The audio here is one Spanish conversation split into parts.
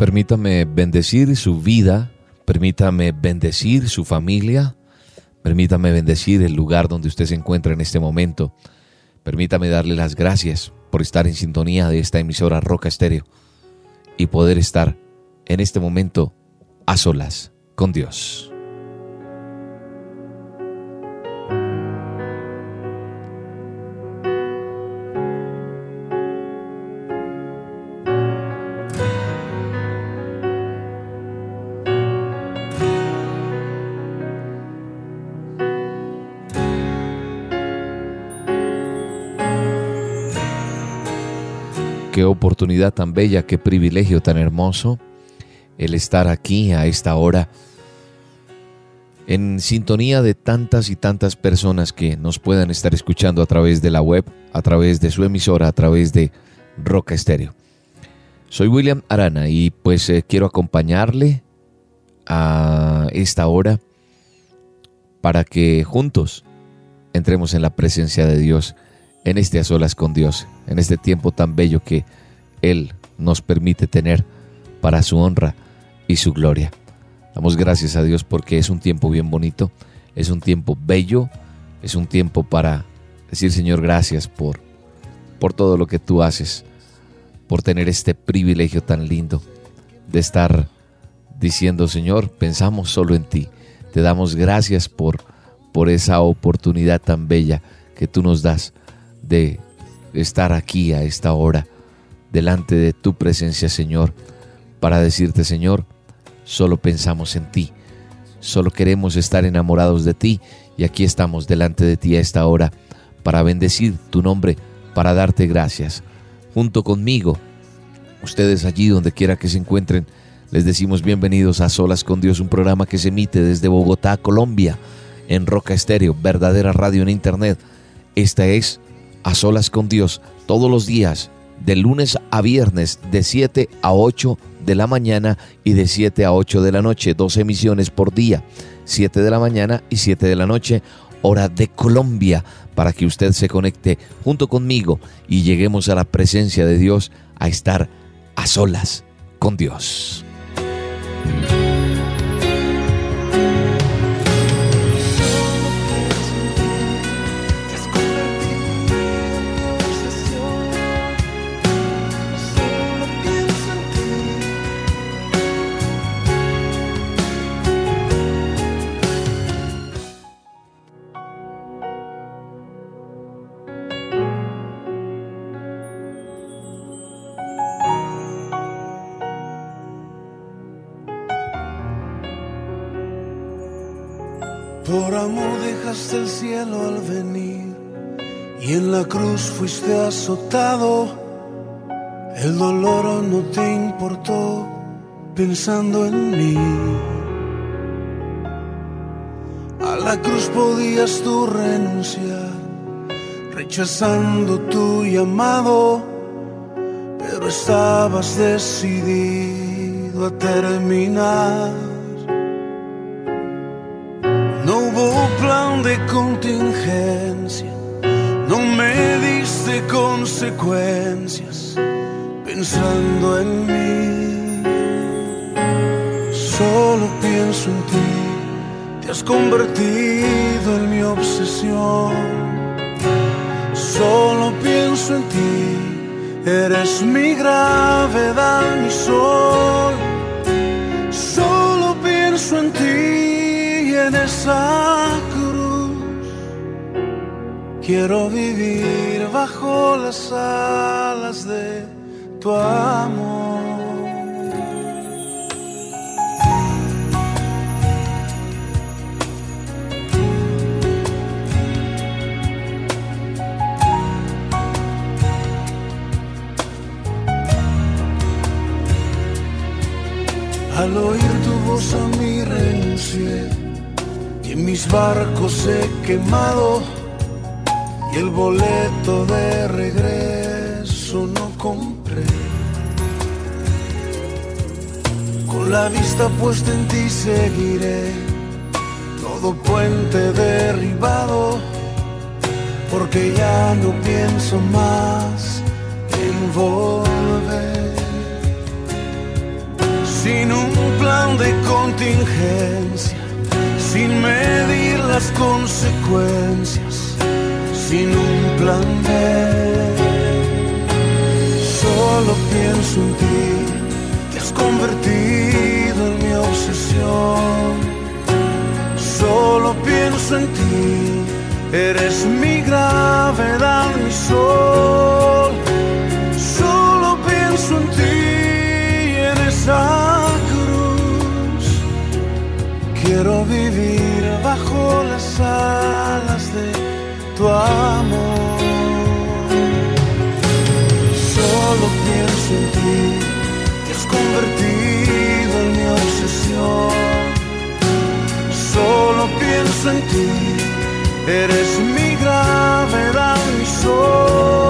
Permítame bendecir su vida, permítame bendecir su familia, permítame bendecir el lugar donde usted se encuentra en este momento. Permítame darle las gracias por estar en sintonía de esta emisora Roca Estéreo y poder estar en este momento a solas con Dios. Oportunidad tan bella, qué privilegio tan hermoso el estar aquí a esta hora en sintonía de tantas y tantas personas que nos puedan estar escuchando a través de la web, a través de su emisora, a través de Roca Estéreo. Soy William Arana y pues eh, quiero acompañarle a esta hora para que juntos entremos en la presencia de Dios en este a solas con Dios, en este tiempo tan bello que Él nos permite tener para su honra y su gloria. Damos gracias a Dios porque es un tiempo bien bonito, es un tiempo bello, es un tiempo para decir Señor gracias por, por todo lo que tú haces, por tener este privilegio tan lindo de estar diciendo Señor, pensamos solo en ti, te damos gracias por, por esa oportunidad tan bella que tú nos das de estar aquí a esta hora, delante de tu presencia, Señor, para decirte, Señor, solo pensamos en ti, solo queremos estar enamorados de ti y aquí estamos delante de ti a esta hora para bendecir tu nombre, para darte gracias. Junto conmigo, ustedes allí donde quiera que se encuentren, les decimos bienvenidos a Solas con Dios, un programa que se emite desde Bogotá, Colombia, en Roca Estéreo, verdadera radio en Internet. Esta es a solas con Dios todos los días, de lunes a viernes, de 7 a 8 de la mañana y de 7 a 8 de la noche, dos emisiones por día, 7 de la mañana y 7 de la noche, hora de Colombia, para que usted se conecte junto conmigo y lleguemos a la presencia de Dios a estar a solas con Dios. Por amor dejaste el cielo al venir y en la cruz fuiste azotado. El dolor no te importó pensando en mí. A la cruz podías tú renunciar, rechazando tu llamado, pero estabas decidido a terminar. De contingencia, no me diste consecuencias pensando en mí. Solo pienso en ti, te has convertido en mi obsesión. Solo pienso en ti, eres mi gravedad, mi sol. Solo pienso en ti y en esa. Quiero vivir bajo las alas de tu amor. Al oír tu voz a mí renuncié y en mis barcos he quemado y el boleto de regreso no compré. Con la vista puesta en ti seguiré, todo puente derribado, porque ya no pienso más en volver. Sin un plan de contingencia, sin medir las consecuencias sin un plan B. Solo pienso en ti, te has convertido en mi obsesión. Solo pienso en ti, eres mi gravedad, mi sol. Solo pienso en ti en esa cruz. Quiero vivir bajo las alas de tu amor. Solo pienso en ti, te has convertido en mi obsesión. Solo pienso en ti, eres mi gravedad, mi sol.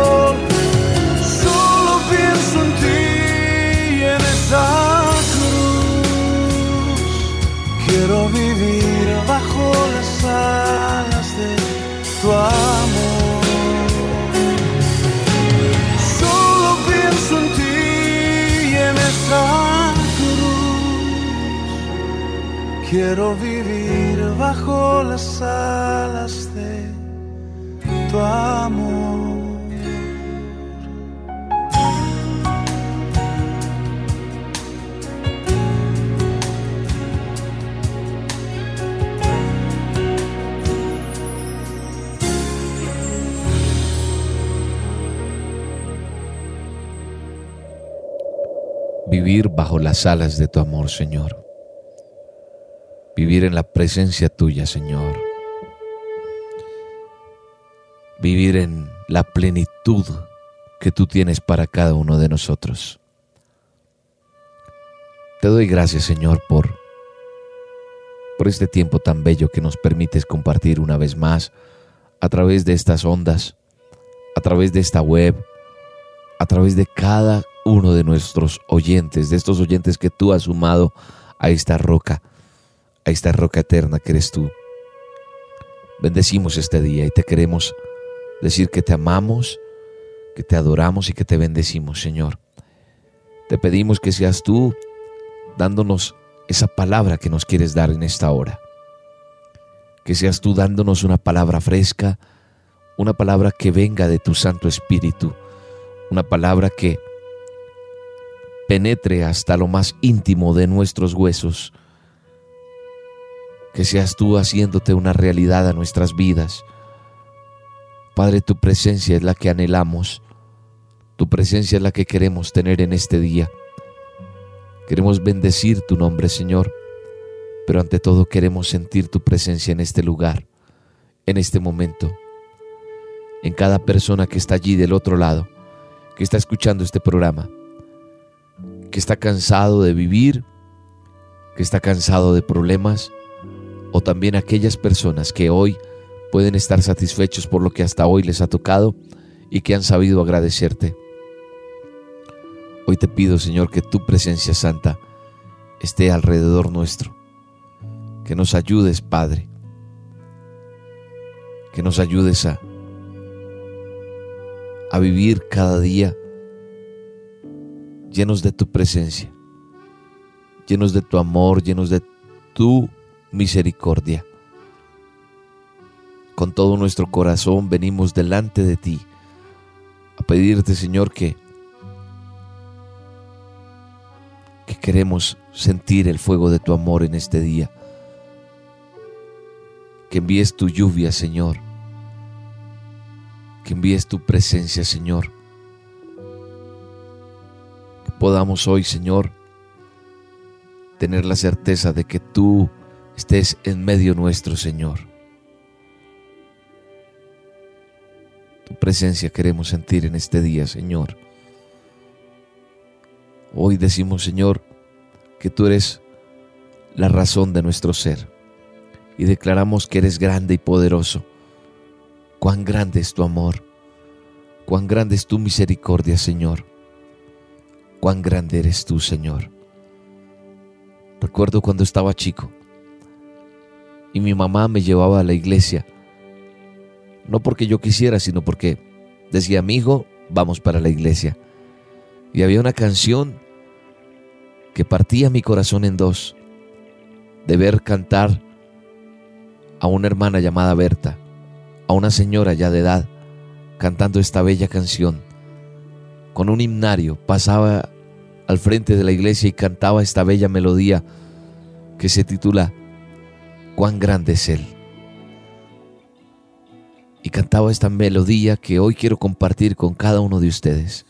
Quiero vivir bajo las alas de tu amor. Vivir bajo las alas de tu amor, Señor. Vivir en la presencia tuya, Señor. Vivir en la plenitud que tú tienes para cada uno de nosotros. Te doy gracias, Señor, por por este tiempo tan bello que nos permites compartir una vez más a través de estas ondas, a través de esta web, a través de cada uno de nuestros oyentes, de estos oyentes que tú has sumado a esta roca, a esta roca eterna que eres tú. Bendecimos este día y te queremos decir que te amamos, que te adoramos y que te bendecimos, Señor. Te pedimos que seas tú dándonos esa palabra que nos quieres dar en esta hora. Que seas tú dándonos una palabra fresca, una palabra que venga de tu Santo Espíritu, una palabra que penetre hasta lo más íntimo de nuestros huesos. Que seas tú haciéndote una realidad a nuestras vidas. Padre, tu presencia es la que anhelamos. Tu presencia es la que queremos tener en este día. Queremos bendecir tu nombre, Señor, pero ante todo queremos sentir tu presencia en este lugar, en este momento, en cada persona que está allí del otro lado, que está escuchando este programa, que está cansado de vivir, que está cansado de problemas, o también aquellas personas que hoy pueden estar satisfechos por lo que hasta hoy les ha tocado y que han sabido agradecerte. Hoy te pido, Señor, que tu presencia santa esté alrededor nuestro. Que nos ayudes, Padre. Que nos ayudes a, a vivir cada día llenos de tu presencia, llenos de tu amor, llenos de tu misericordia. Con todo nuestro corazón venimos delante de ti a pedirte, Señor, que que queremos sentir el fuego de tu amor en este día. Que envíes tu lluvia, Señor. Que envíes tu presencia, Señor. Que podamos hoy, Señor, tener la certeza de que tú estés en medio nuestro, Señor. Tu presencia queremos sentir en este día, Señor. Hoy decimos, Señor, que tú eres la razón de nuestro ser y declaramos que eres grande y poderoso. Cuán grande es tu amor, cuán grande es tu misericordia, Señor. Cuán grande eres tú, Señor. Recuerdo cuando estaba chico y mi mamá me llevaba a la iglesia, no porque yo quisiera, sino porque decía, mi hijo, vamos para la iglesia. Y había una canción que partía mi corazón en dos, de ver cantar a una hermana llamada Berta, a una señora ya de edad, cantando esta bella canción. Con un himnario pasaba al frente de la iglesia y cantaba esta bella melodía que se titula Cuán grande es Él. Y cantaba esta melodía que hoy quiero compartir con cada uno de ustedes.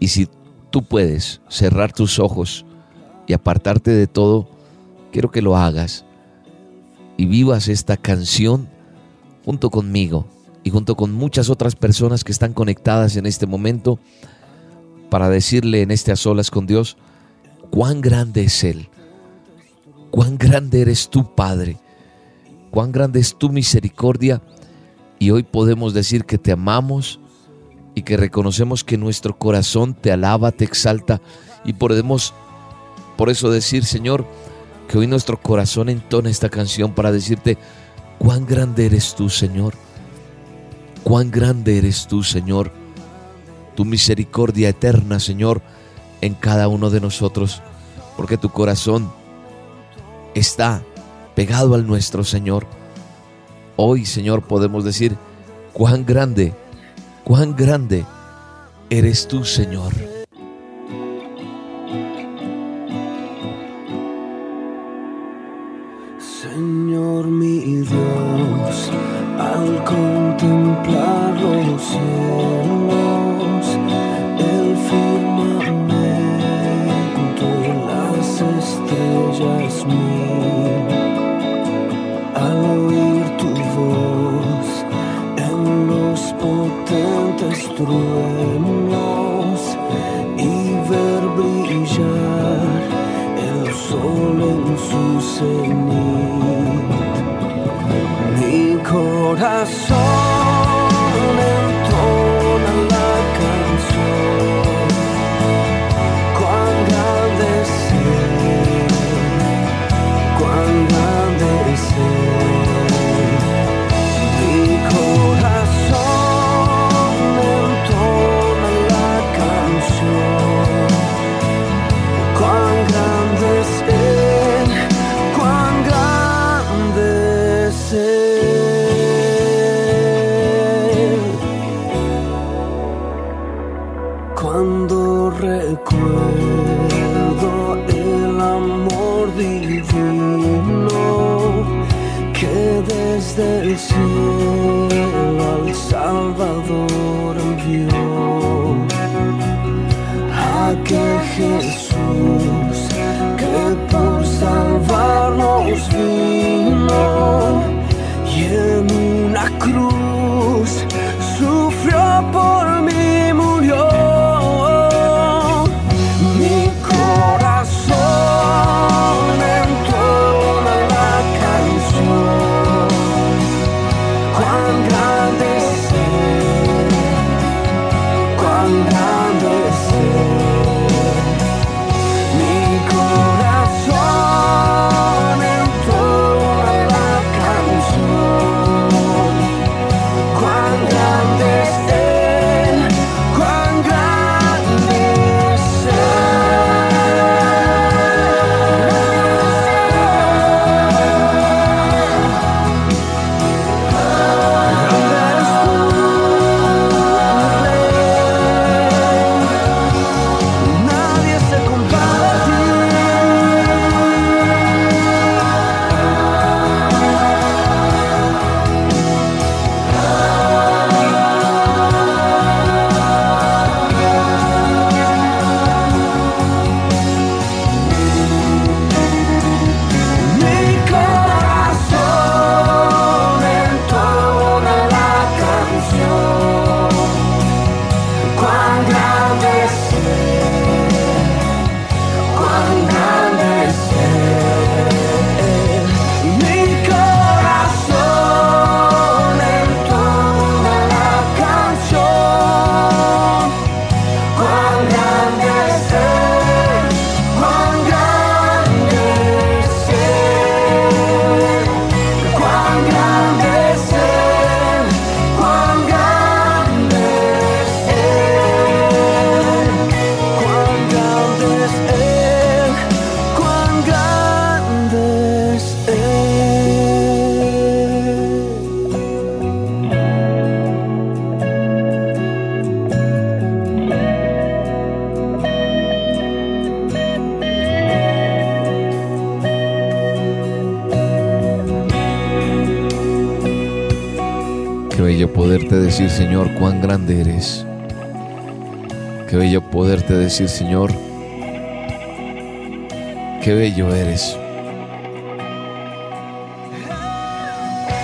Y si tú puedes cerrar tus ojos y apartarte de todo, quiero que lo hagas y vivas esta canción junto conmigo y junto con muchas otras personas que están conectadas en este momento para decirle en este a solas con Dios cuán grande es Él, cuán grande eres tú, Padre, cuán grande es tu misericordia y hoy podemos decir que te amamos y que reconocemos que nuestro corazón te alaba, te exalta y podemos por eso decir, Señor, que hoy nuestro corazón entona esta canción para decirte cuán grande eres tú, Señor. Cuán grande eres tú, Señor. Tu misericordia eterna, Señor, en cada uno de nosotros, porque tu corazón está pegado al nuestro, Señor. Hoy, Señor, podemos decir cuán grande, cuán grande eres tú, Señor. Señor mi Dios, al contemplar decir, Señor, cuán grande eres. Qué bello poderte decir, Señor, qué bello eres.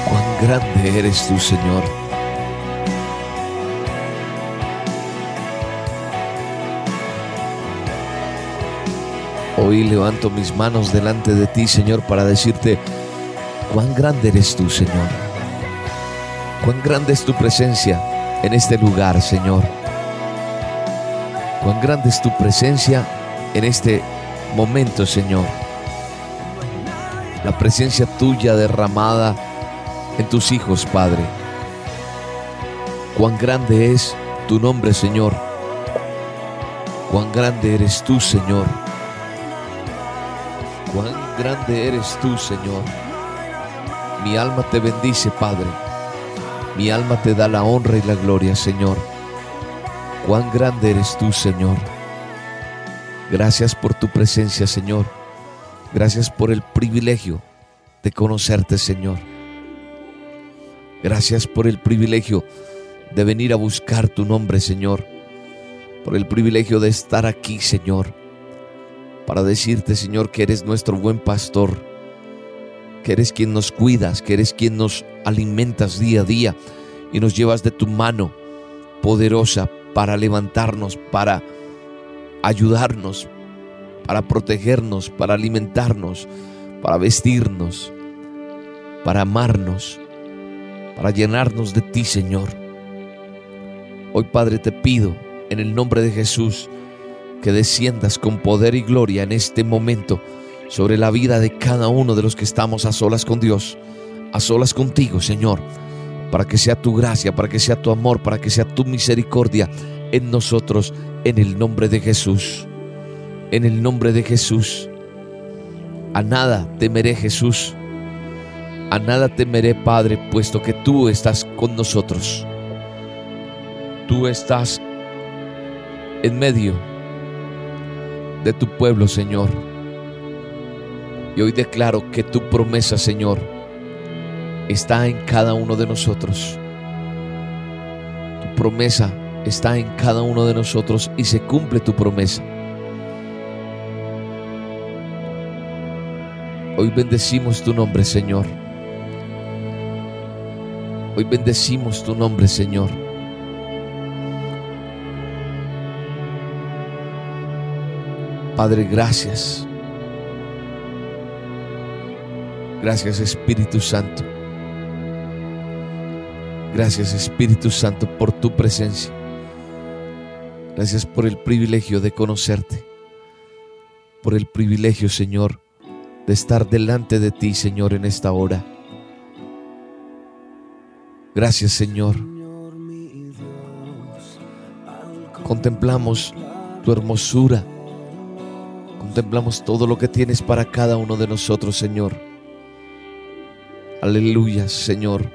Cuán grande eres tú, Señor. Hoy levanto mis manos delante de ti, Señor, para decirte cuán grande eres tú, Señor. Cuán grande es tu presencia en este lugar, Señor. Cuán grande es tu presencia en este momento, Señor. La presencia tuya derramada en tus hijos, Padre. Cuán grande es tu nombre, Señor. Cuán grande eres tú, Señor. Cuán grande eres tú, Señor. Mi alma te bendice, Padre. Mi alma te da la honra y la gloria, Señor. Cuán grande eres tú, Señor. Gracias por tu presencia, Señor. Gracias por el privilegio de conocerte, Señor. Gracias por el privilegio de venir a buscar tu nombre, Señor. Por el privilegio de estar aquí, Señor para decirte, Señor, que eres nuestro buen pastor, que eres quien nos cuidas, que eres quien nos alimentas día a día y nos llevas de tu mano poderosa para levantarnos, para ayudarnos, para protegernos, para alimentarnos, para vestirnos, para amarnos, para llenarnos de ti, Señor. Hoy, Padre, te pido en el nombre de Jesús, que desciendas con poder y gloria en este momento sobre la vida de cada uno de los que estamos a solas con Dios, a solas contigo, Señor, para que sea tu gracia, para que sea tu amor, para que sea tu misericordia en nosotros, en el nombre de Jesús. En el nombre de Jesús. A nada temeré Jesús. A nada temeré, Padre, puesto que tú estás con nosotros. Tú estás en medio de tu pueblo, Señor. Y hoy declaro que tu promesa, Señor, está en cada uno de nosotros. Tu promesa está en cada uno de nosotros y se cumple tu promesa. Hoy bendecimos tu nombre, Señor. Hoy bendecimos tu nombre, Señor. Padre, gracias. Gracias Espíritu Santo. Gracias Espíritu Santo por tu presencia. Gracias por el privilegio de conocerte. Por el privilegio, Señor, de estar delante de ti, Señor, en esta hora. Gracias, Señor. Contemplamos tu hermosura contemplamos todo lo que tienes para cada uno de nosotros, Señor. Aleluya, Señor.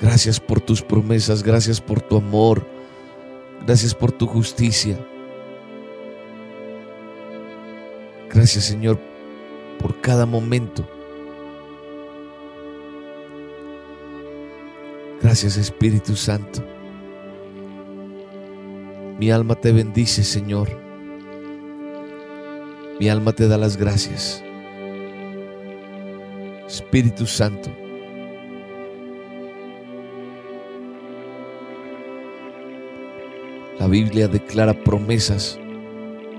Gracias por tus promesas, gracias por tu amor, gracias por tu justicia. Gracias, Señor, por cada momento. Gracias, Espíritu Santo. Mi alma te bendice, Señor. Mi alma te da las gracias. Espíritu Santo. La Biblia declara promesas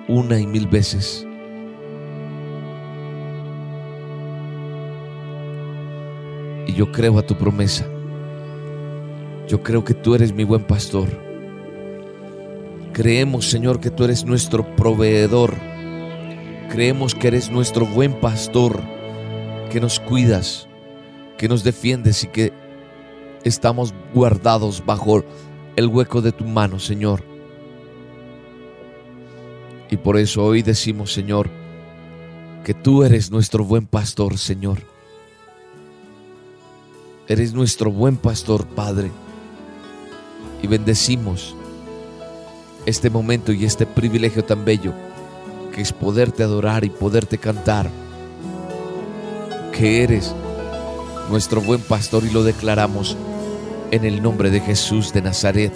una y mil veces. Y yo creo a tu promesa. Yo creo que tú eres mi buen pastor Creemos, Señor, que tú eres nuestro proveedor. Creemos que eres nuestro buen pastor, que nos cuidas, que nos defiendes y que estamos guardados bajo el hueco de tu mano, Señor. Y por eso hoy decimos, Señor, que tú eres nuestro buen pastor, Señor. Eres nuestro buen pastor, Padre. Y bendecimos este momento y este privilegio tan bello que es poderte adorar y poderte cantar, que eres nuestro buen pastor y lo declaramos en el nombre de Jesús de Nazaret.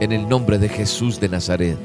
En el nombre de Jesús de Nazaret.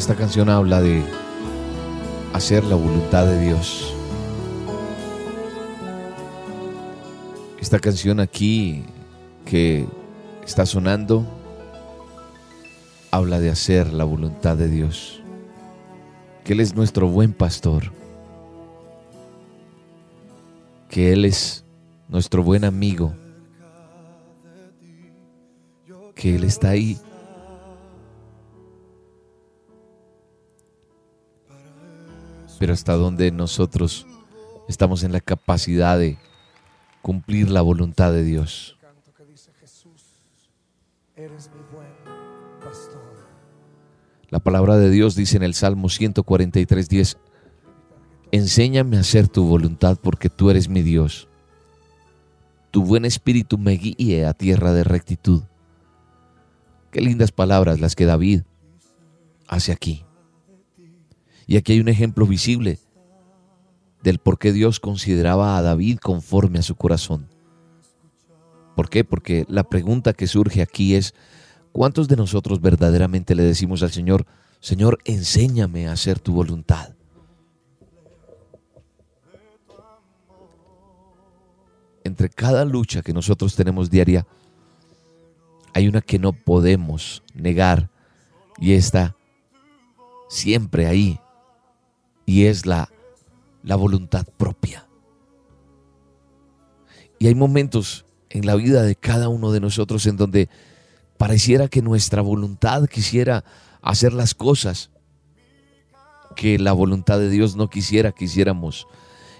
Esta canción habla de hacer la voluntad de Dios. Esta canción aquí que está sonando habla de hacer la voluntad de Dios. Que Él es nuestro buen pastor. Que Él es nuestro buen amigo. Que Él está ahí pero hasta donde nosotros estamos en la capacidad de cumplir la voluntad de Dios. La palabra de Dios dice en el Salmo 143, 10, Enséñame a hacer tu voluntad porque tú eres mi Dios. Tu buen espíritu me guíe a tierra de rectitud. Qué lindas palabras las que David hace aquí. Y aquí hay un ejemplo visible del por qué Dios consideraba a David conforme a su corazón. ¿Por qué? Porque la pregunta que surge aquí es, ¿cuántos de nosotros verdaderamente le decimos al Señor, Señor, enséñame a hacer tu voluntad? Entre cada lucha que nosotros tenemos diaria, hay una que no podemos negar y está siempre ahí y es la, la voluntad propia. Y hay momentos en la vida de cada uno de nosotros en donde pareciera que nuestra voluntad quisiera hacer las cosas que la voluntad de Dios no quisiera que hiciéramos.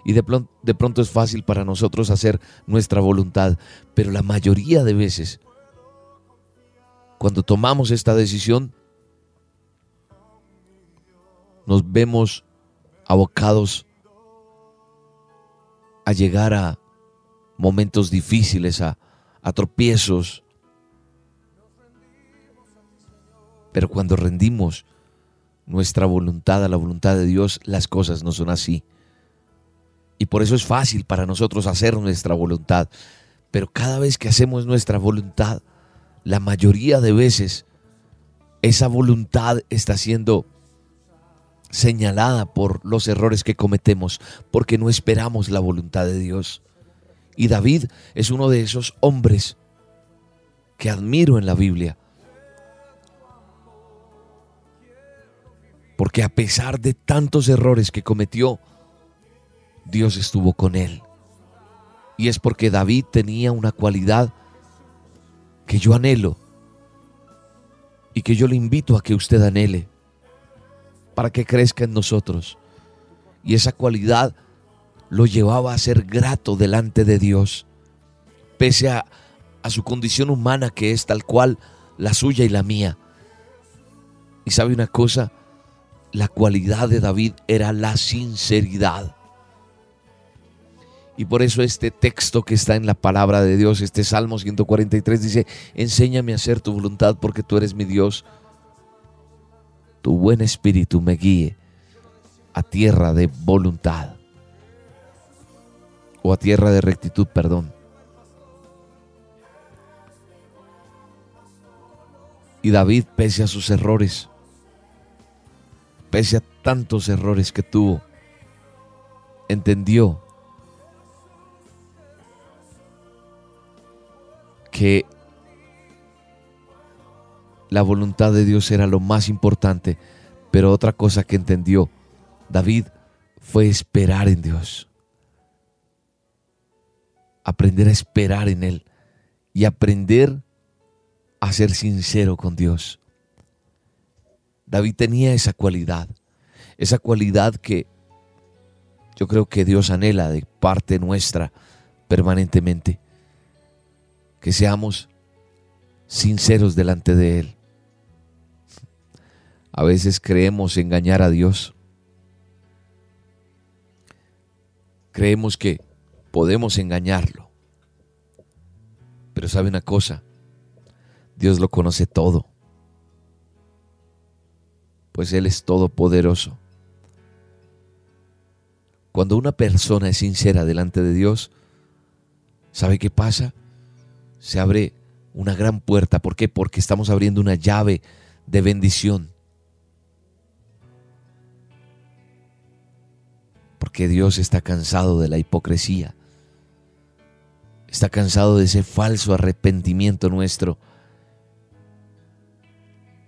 Y de, pronto, de pronto es fácil para nosotros hacer nuestra voluntad, pero la mayoría de veces, cuando tomamos esta decisión, nos vemos abocados a llegar a momentos difíciles, a, a tropiezos. Pero cuando rendimos nuestra voluntad a la voluntad de Dios, las cosas no son así. Y por eso es fácil para nosotros hacer nuestra voluntad. Pero cada vez que hacemos nuestra voluntad, la mayoría de veces, esa voluntad está siendo señalada por los errores que cometemos, porque no esperamos la voluntad de Dios. Y David es uno de esos hombres que admiro en la Biblia. Porque a pesar de tantos errores que cometió, Dios estuvo con él. Y es porque David tenía una cualidad que yo anhelo y que yo le invito a que usted anhele para que crezca en nosotros. Y esa cualidad lo llevaba a ser grato delante de Dios, pese a, su condición humana que es tal cual la suya y la mía. Y sabe una cosa, la cualidad de David era la sinceridad. Y por eso este texto que está en la palabra de Dios, este Salmo 143 dice, enséñame a hacer tu voluntad porque tú eres mi Dios tu buen espíritu me guíe a tierra de voluntad o a tierra de rectitud, perdón. Y David, pese a sus errores, pese a tantos errores que tuvo, entendió que la voluntad de Dios era lo más importante, pero otra cosa que entendió David fue esperar en Dios. Aprender a esperar en Él y aprender a ser sincero con Dios. David tenía esa cualidad, esa cualidad que yo creo que Dios anhela de parte nuestra permanentemente, que seamos sinceros delante de Él. A veces creemos engañar a Dios. Creemos que podemos engañarlo. Pero sabe una cosa, Dios lo conoce todo. Pues Él es todopoderoso. Cuando una persona es sincera delante de Dios, ¿sabe qué pasa? Se abre una gran puerta. ¿Por qué? Porque estamos abriendo una llave de bendición Porque Dios está cansado de la hipocresía. Está cansado de ese falso arrepentimiento nuestro.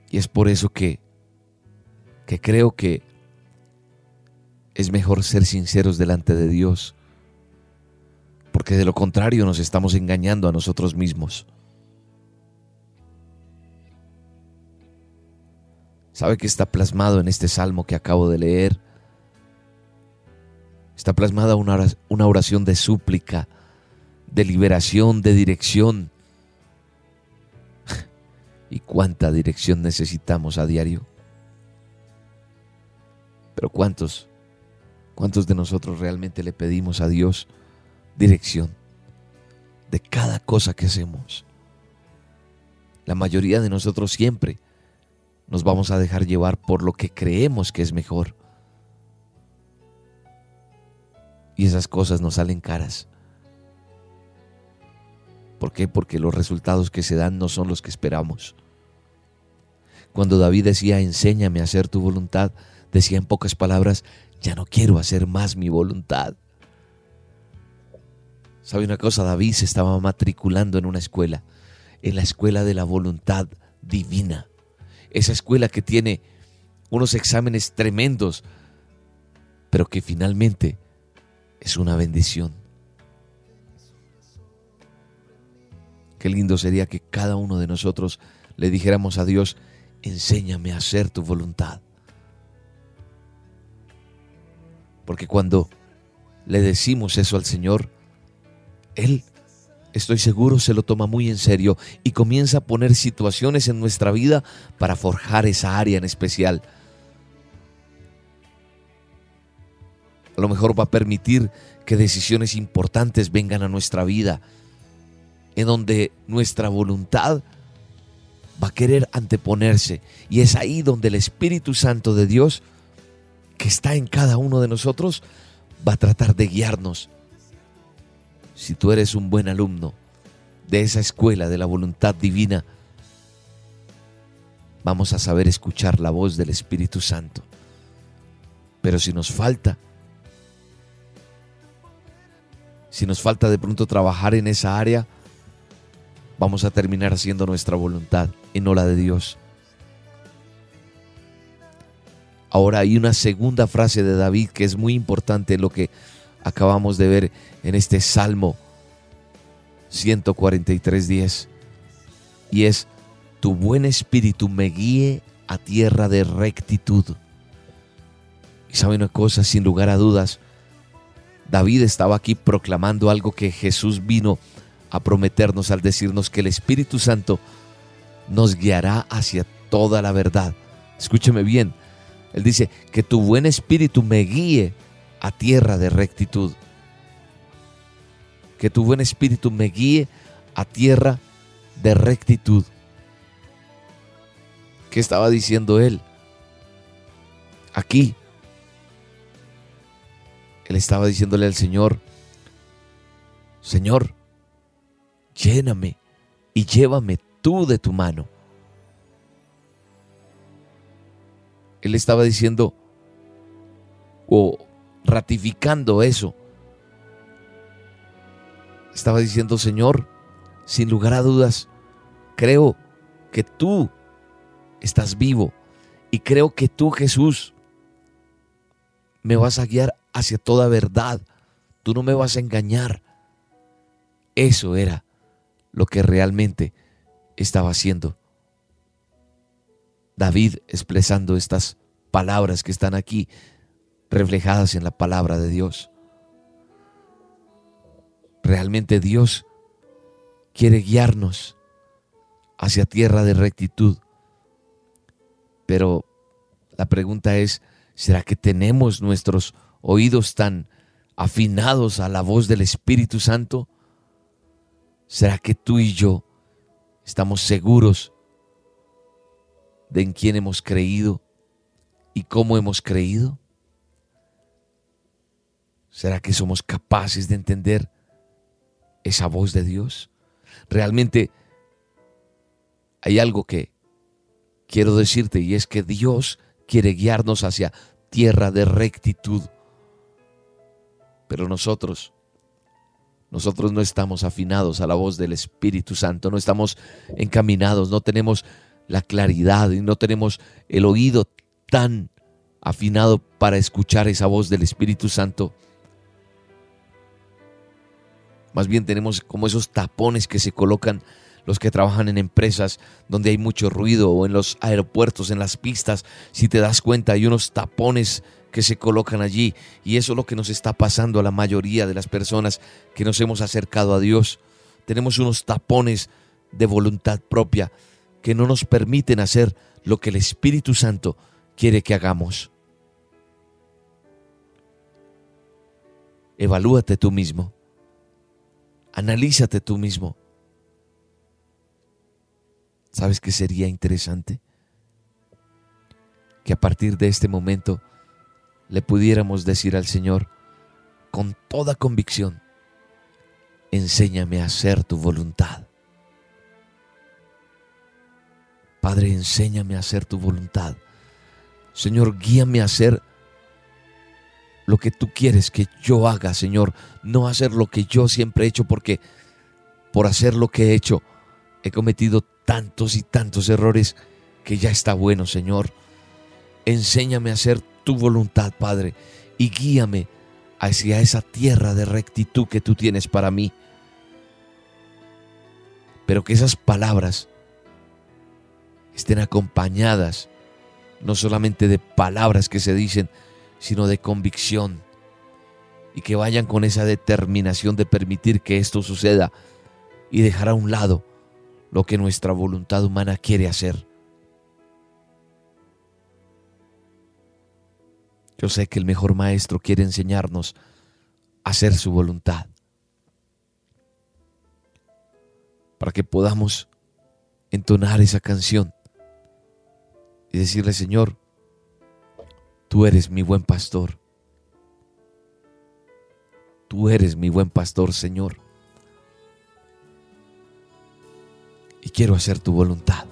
Y es por eso que, que creo que es mejor ser sinceros delante de Dios. Porque de lo contrario nos estamos engañando a nosotros mismos. ¿Sabe que está plasmado en este salmo que acabo de leer? Está plasmada una oración de súplica, de liberación, de dirección. ¿Y cuánta dirección necesitamos a diario? Pero ¿cuántos? ¿Cuántos de nosotros realmente le pedimos a Dios dirección de cada cosa que hacemos? La mayoría de nosotros siempre nos vamos a dejar llevar por lo que creemos que es mejor. Y esas cosas nos salen caras. ¿Por qué? Porque los resultados que se dan no son los que esperamos. Cuando David decía, enséñame a hacer tu voluntad, decía en pocas palabras, ya no quiero hacer más mi voluntad. ¿Sabe una cosa? David se estaba matriculando en una escuela, en la escuela de la voluntad divina esa escuela que tiene unos exámenes tremendos, pero que finalmente es una bendición. Qué lindo sería que cada uno de nosotros le dijéramos a Dios, enséñame a hacer tu voluntad. Porque cuando le decimos eso al Señor, Él estoy seguro se lo toma muy en serio y comienza a poner situaciones en nuestra vida para forjar esa área en especial. Lo mejor va a permitir que decisiones importantes vengan a nuestra vida, en donde nuestra voluntad va a querer anteponerse. Y es ahí donde el Espíritu Santo de Dios, que está en cada uno de nosotros, va a tratar de guiarnos si tú eres un buen alumno de esa escuela de la voluntad divina, vamos a saber escuchar la voz del Espíritu Santo. Pero si nos falta, si nos falta de pronto trabajar en esa área, vamos a terminar haciendo nuestra voluntad y no la de Dios. Ahora hay una segunda frase de David que es muy importante en lo que acabamos de ver en este Salmo 143.10. Y es, tu buen espíritu me guíe a tierra de rectitud. Y sabe una cosa, sin lugar a dudas, David estaba aquí proclamando algo que Jesús vino a prometernos al decirnos que el Espíritu Santo nos guiará hacia toda la verdad. Escúcheme bien, Él dice, que tu buen espíritu me guíe a tierra de rectitud. Que tu buen espíritu me guíe a tierra de rectitud. ¿Qué estaba diciendo él? Aquí. Él estaba diciéndole al Señor, Señor, lléname y llévame tú de tu mano. Él estaba diciendo, o ratificando eso. Estaba diciendo, Señor, sin lugar a dudas, creo que tú estás vivo y creo que tú, Jesús, me vas a guiar hacia toda verdad. Tú no me vas a engañar. Eso era lo que realmente estaba haciendo. David expresando estas palabras que están aquí reflejadas en la palabra de Dios. Realmente Dios quiere guiarnos hacia tierra de rectitud. Pero la pregunta es, ¿será que tenemos nuestros oídos tan afinados a la voz del Espíritu Santo? ¿Será que tú y yo estamos seguros de en quién hemos creído y cómo hemos creído? ¿Será que somos capaces de entender esa voz de Dios? Realmente hay algo que quiero decirte y es que Dios quiere guiarnos hacia tierra de rectitud. Pero nosotros, nosotros no estamos afinados a la voz del Espíritu Santo, no estamos encaminados, no tenemos la claridad y no tenemos el oído tan afinado para escuchar esa voz del Espíritu Santo. Más bien tenemos como esos tapones que se colocan los que trabajan en empresas donde hay mucho ruido o en los aeropuertos, en las pistas. Si te das cuenta, hay unos tapones que se colocan allí y eso es lo que nos está pasando a la mayoría de las personas que nos hemos acercado a Dios. Tenemos unos tapones de voluntad propia que no nos permiten hacer lo que el Espíritu Santo quiere que hagamos. Evalúate tú mismo. Analízate tú mismo. ¿Sabes qué sería interesante? Que a partir de este momento le pudiéramos decir al Señor con toda convicción, enséñame a hacer tu voluntad. Padre, enséñame a hacer tu voluntad. Señor, guíame a hacer lo que tú quieres que yo haga, Señor, no hacer lo que yo siempre he hecho, porque por hacer lo que he hecho he cometido tantos y tantos errores que ya está bueno, Señor. Enséñame a hacer tu voluntad, Padre, y guíame hacia esa tierra de rectitud que tú tienes para mí. Pero que esas palabras estén acompañadas no solamente de palabras que se dicen, sino de convicción. Y que vayan con esa determinación de permitir que esto suceda y dejar a un lado lo que nuestra voluntad humana quiere hacer. Yo sé que el mejor maestro quiere enseñarnos a hacer su voluntad. Para que podamos entonar esa canción y decirle, Señor, Tú eres mi buen pastor. Tú eres mi buen pastor, Señor. Y quiero hacer tu voluntad.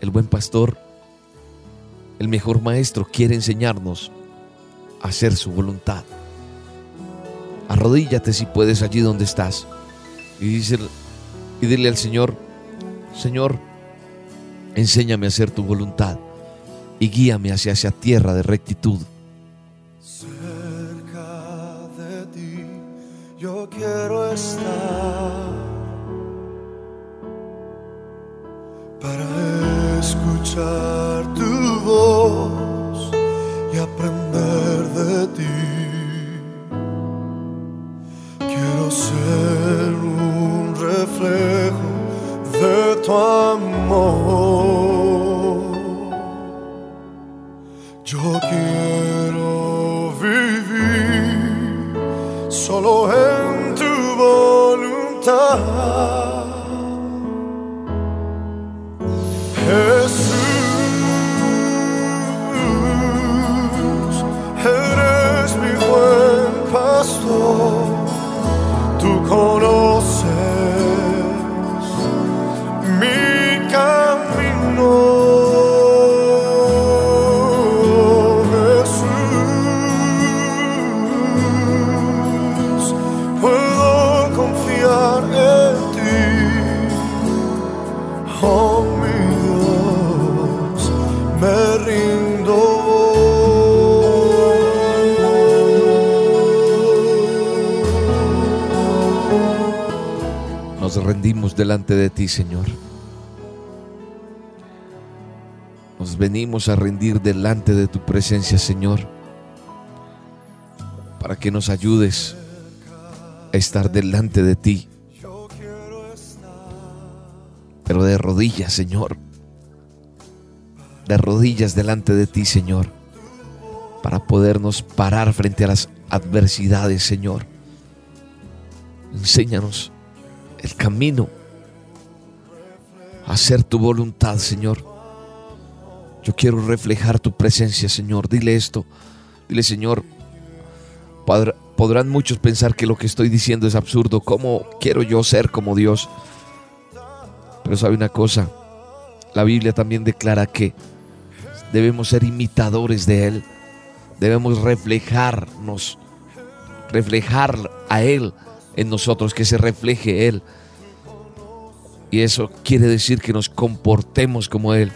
El buen pastor, el mejor maestro, quiere enseñarnos a hacer su voluntad. Arrodíllate si puedes allí donde estás y, y dile al Señor, Señor, enséñame a hacer tu voluntad y guíame hacia esa tierra de rectitud. Cerca de ti yo quiero estar para escuchar delante de ti, Señor. Nos venimos a rendir delante de tu presencia, Señor, para que nos ayudes a estar delante de ti, pero de rodillas, Señor, de rodillas delante de ti, Señor, para podernos parar frente a las adversidades, Señor. Enséñanos el camino hacer tu voluntad, Señor. Yo quiero reflejar tu presencia, Señor. Dile esto. Dile, Señor, podr- podrán muchos pensar que lo que estoy diciendo es absurdo. ¿Cómo quiero yo ser como Dios? Pero sabe una cosa, la Biblia también declara que debemos ser imitadores de Él. Debemos reflejarnos, reflejar a Él en nosotros, que se refleje Él. Y eso quiere decir que nos comportemos como Él,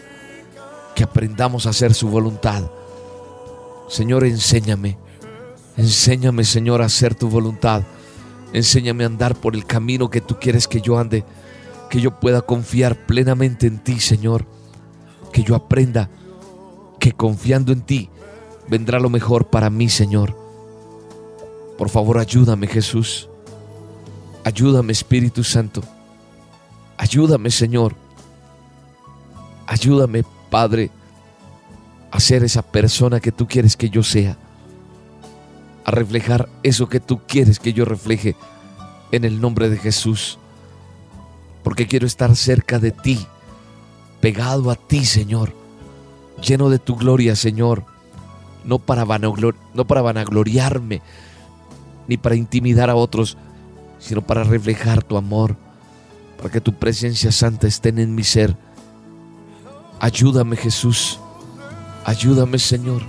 que aprendamos a hacer su voluntad. Señor, enséñame, enséñame, Señor, a hacer tu voluntad. Enséñame a andar por el camino que tú quieres que yo ande, que yo pueda confiar plenamente en ti, Señor. Que yo aprenda que confiando en ti vendrá lo mejor para mí, Señor. Por favor, ayúdame, Jesús. Ayúdame, Espíritu Santo. Ayúdame, Señor. Ayúdame, Padre, a ser esa persona que tú quieres que yo sea. A reflejar eso que tú quieres que yo refleje en el nombre de Jesús. Porque quiero estar cerca de ti, pegado a ti, Señor, lleno de tu gloria, Señor. No para, vanagloriarme, ni para intimidar a otros, sino para reflejar tu amor, para que tu presencia santa esté en mi ser. Ayúdame Jesús, ayúdame Señor.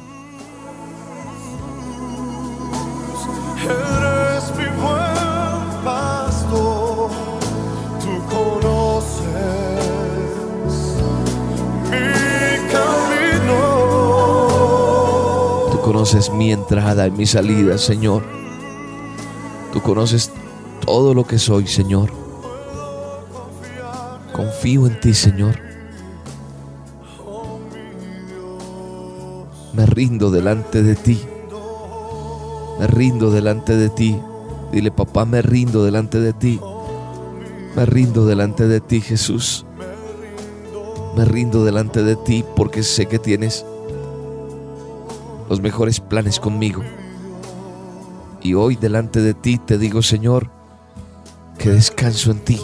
Eres mi buen pastor, tú conoces mi camino. Tú conoces mi entrada y mi salida, Señor. Tú conoces todo lo que soy, Señor. Confío en ti, Señor. Me rindo delante de ti. Me rindo delante de ti. Dile, papá, me rindo delante de ti. Me rindo delante de ti, Jesús. Me rindo delante de ti porque sé que tienes los mejores planes conmigo. Y hoy delante de ti te digo, Señor, que descanso en ti.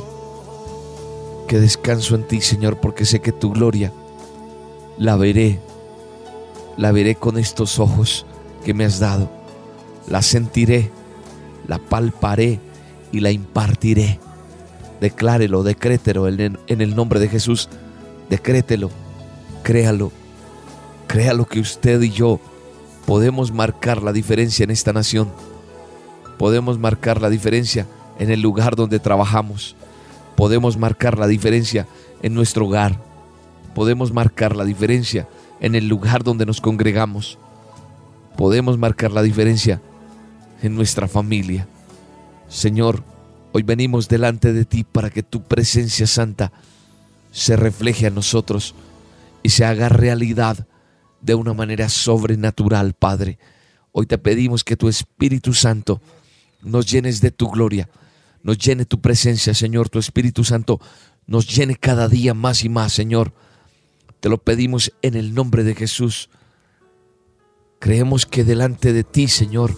Que descanso en ti, Señor, porque sé que tu gloria la veré. La veré con estos ojos que me has dado. La sentiré, la palparé y la impartiré. Declárelo, decrételo en el nombre de Jesús. Decrételo, créalo. Créalo que usted y yo podemos marcar la diferencia en esta nación. Podemos marcar la diferencia en el lugar donde trabajamos. Podemos marcar la diferencia en nuestro hogar. Podemos marcar la diferencia en el lugar donde nos congregamos. Podemos marcar la diferencia en nuestra familia. Señor, hoy venimos delante de ti para que tu presencia santa se refleje a nosotros y se haga realidad de una manera sobrenatural, Padre. Hoy te pedimos que tu Espíritu Santo nos llenes de tu gloria, nos llene tu presencia, Señor, tu Espíritu Santo nos llene cada día más y más, Señor. Te lo pedimos en el nombre de Jesús. Creemos que delante de ti, Señor,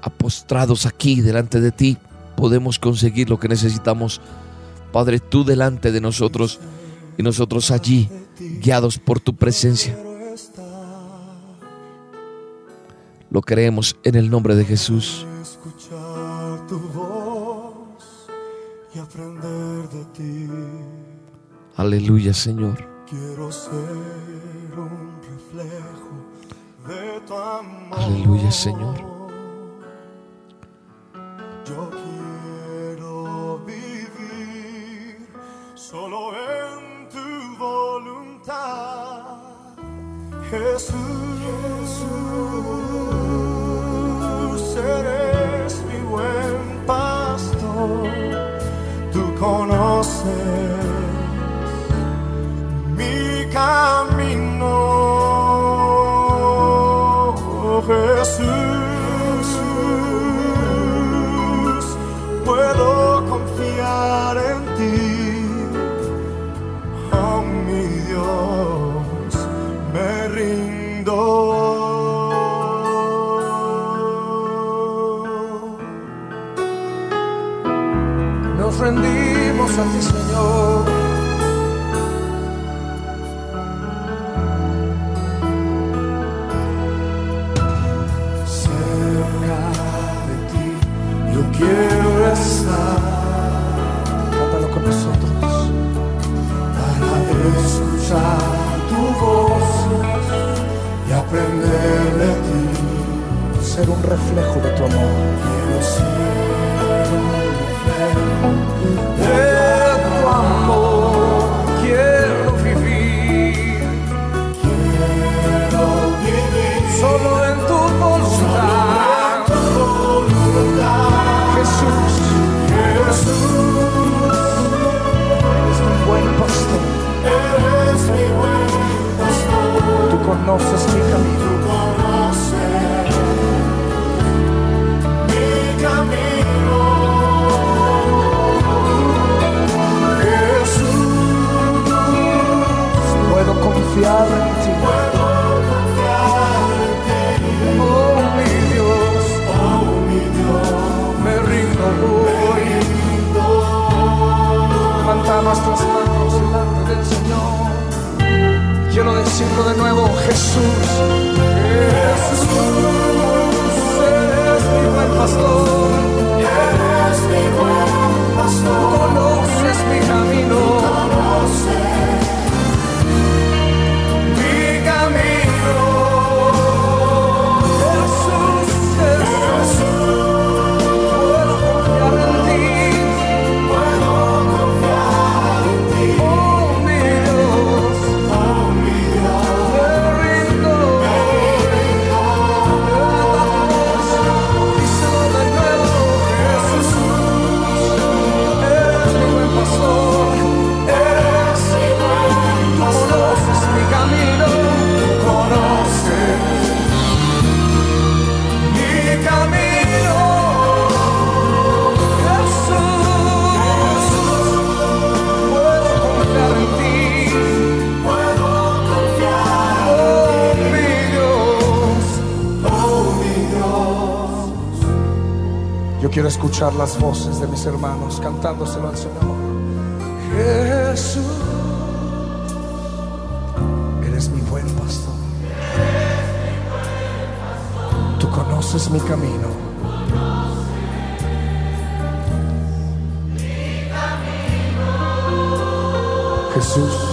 apostrados aquí delante de ti, podemos conseguir lo que necesitamos. Padre, tú delante de nosotros y nosotros allí, guiados por tu presencia. Lo creemos en el nombre de Jesús. Aleluya, Señor. Quiero ser un reflejo de tu amor. Aleluya, Señor. Yo quiero vivir solo en tu voluntad. Jesús, Jesús, eres mi buen pastor. Tú conoces mi camino. Jesús, puedo confiar en ti. Oh mi Dios, me rindo. Nos rendimos a ti, Señor. Ser un reflejo de tu amor. Quiero ser De tu amor quiero vivir. Quiero vivir Solo en tu voluntad. tu voluntad. Jesús, Jesús, eres mi buen pastor. Tú conoces mi camino. Confiar en ti. puedo. Oh mi Dios, Oh, mi Dios, me rindo hoy. Levanta nuestras manos delante del Señor. Quiero decirlo de nuevo, Jesús. Jesús, eres mi buen pastor. eres mi buen pastor. Conoces mi camino. Quiero escuchar las voces de mis hermanos cantándoselo al Señor. Jesús, eres mi buen pastor. Tú conoces mi camino. Jesús,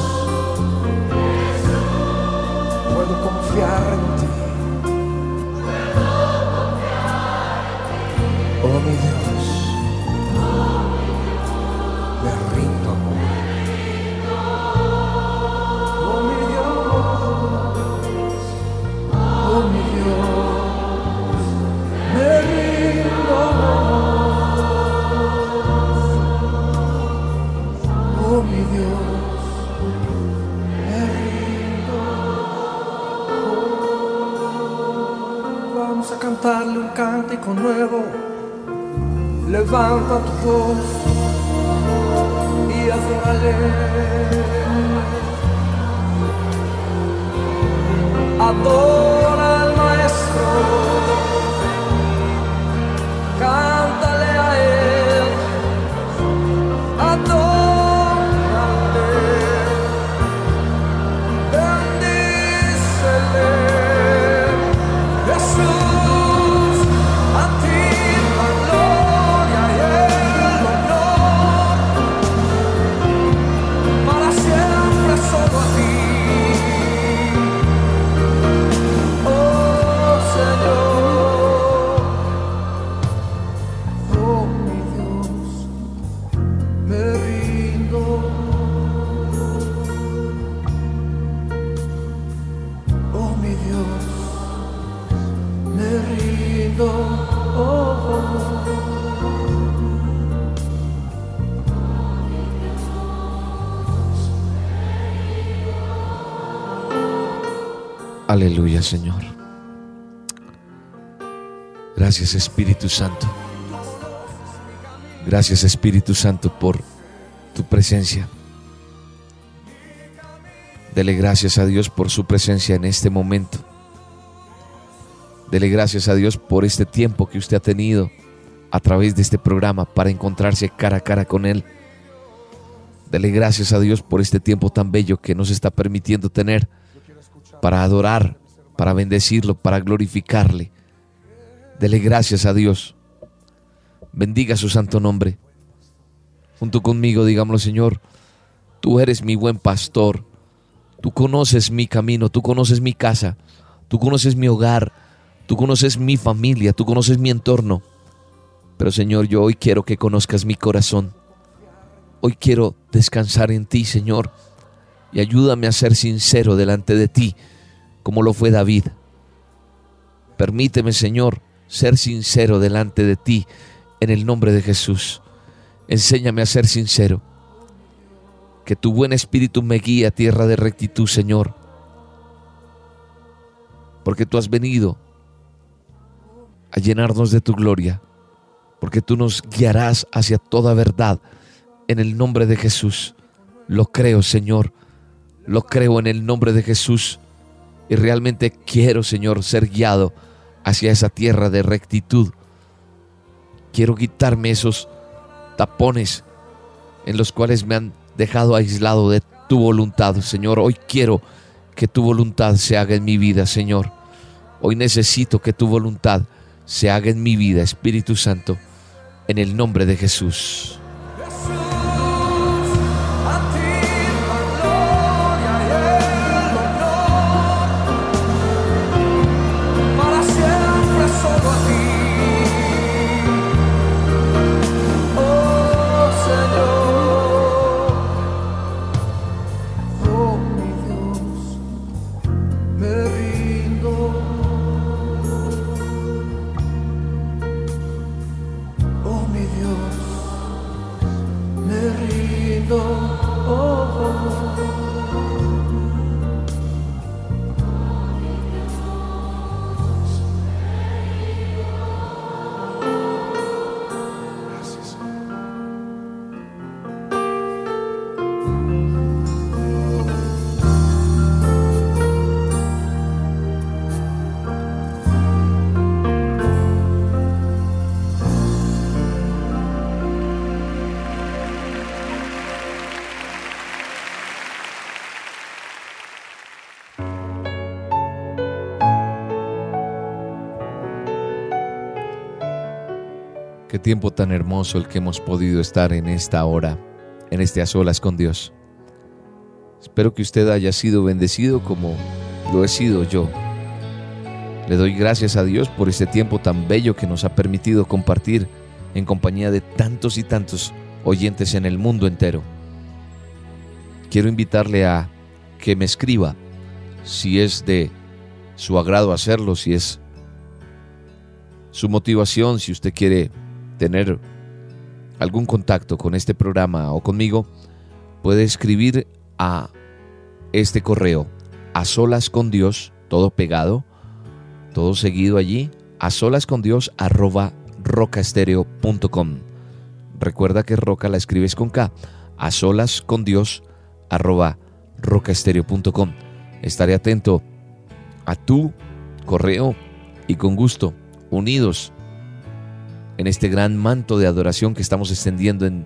cántico nuevo. Levanta tu voz y adórale. Adora al maestro. Señor. Gracias, Espíritu Santo. Gracias, Espíritu Santo, por tu presencia. Dele gracias a Dios por su presencia en este momento. Dele gracias a Dios por este tiempo que usted ha tenido a través de este programa para encontrarse cara a cara con Él. Dele gracias a Dios por este tiempo tan bello que nos está permitiendo tener para adorar, para bendecirlo, para glorificarle. Dele gracias a Dios. Bendiga su santo nombre. Junto conmigo, digámoslo, Señor, tú eres mi buen pastor. Tú conoces mi camino, tú conoces mi casa. Tú conoces mi hogar, tú conoces mi familia, tú conoces mi entorno. Pero Señor, yo hoy quiero que conozcas mi corazón. Hoy quiero descansar en ti, Señor, y ayúdame a ser sincero delante de ti, como lo fue David. Permíteme, Señor, ser sincero delante de ti en el nombre de Jesús. Enséñame a ser sincero. Que tu buen espíritu me guíe a tierra de rectitud, Señor. Porque tú has venido a llenarnos de tu gloria. Porque tú nos guiarás hacia toda verdad en el nombre de Jesús. Lo creo, Señor. Lo creo en el nombre de Jesús. Y realmente quiero, Señor, ser guiado hacia esa tierra de rectitud. Quiero quitarme esos tapones en los cuales me han dejado aislado de tu voluntad, Señor. Hoy quiero que tu voluntad se haga en mi vida, Señor. Hoy necesito que tu voluntad se haga en mi vida, Espíritu Santo, en el nombre de Jesús. Tiempo tan hermoso el que hemos podido estar en esta hora, en este a solas con Dios. Espero que usted haya sido bendecido como lo he sido yo. Le doy gracias a Dios por este tiempo tan bello que nos ha permitido compartir en compañía de tantos y tantos oyentes en el mundo entero. Quiero invitarle a que me escriba si es de su agrado hacerlo, si es su motivación, si usted quiere tener algún contacto con este programa o conmigo, puede escribir a este correo, a solas con Dios, todo pegado, todo seguido allí, a solas con Dios arroba rocaestereo.com. Recuerda que roca la escribes con K, a solas con Dios arroba rocaestereo.com. Estaré atento a tu correo y con gusto, unidos en este gran manto de adoración que estamos extendiendo en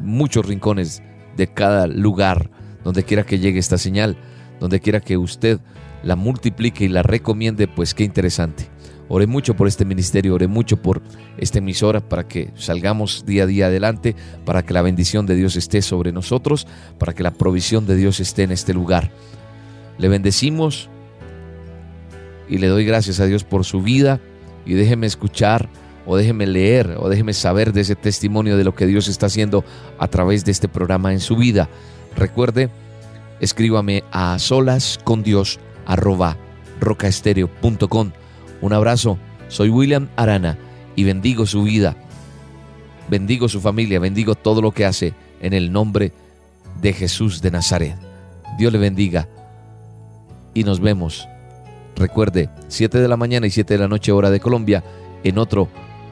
muchos rincones de cada lugar, donde quiera que llegue esta señal, donde quiera que usted la multiplique y la recomiende, pues qué interesante. Oré mucho por este ministerio, oré mucho por esta emisora para que salgamos día a día adelante, para que la bendición de Dios esté sobre nosotros, para que la provisión de Dios esté en este lugar. Le bendecimos y le doy gracias a Dios por su vida y déjeme escuchar o déjeme leer o déjeme saber de ese testimonio de lo que Dios está haciendo a través de este programa en su vida. Recuerde, escríbame a solas con Dios arroba rocaestereo.com. Un abrazo, soy William Arana y bendigo su vida, bendigo su familia, bendigo todo lo que hace en el nombre de Jesús de Nazaret. Dios le bendiga y nos vemos. Recuerde, 7 de la mañana y 7 de la noche hora de Colombia en otro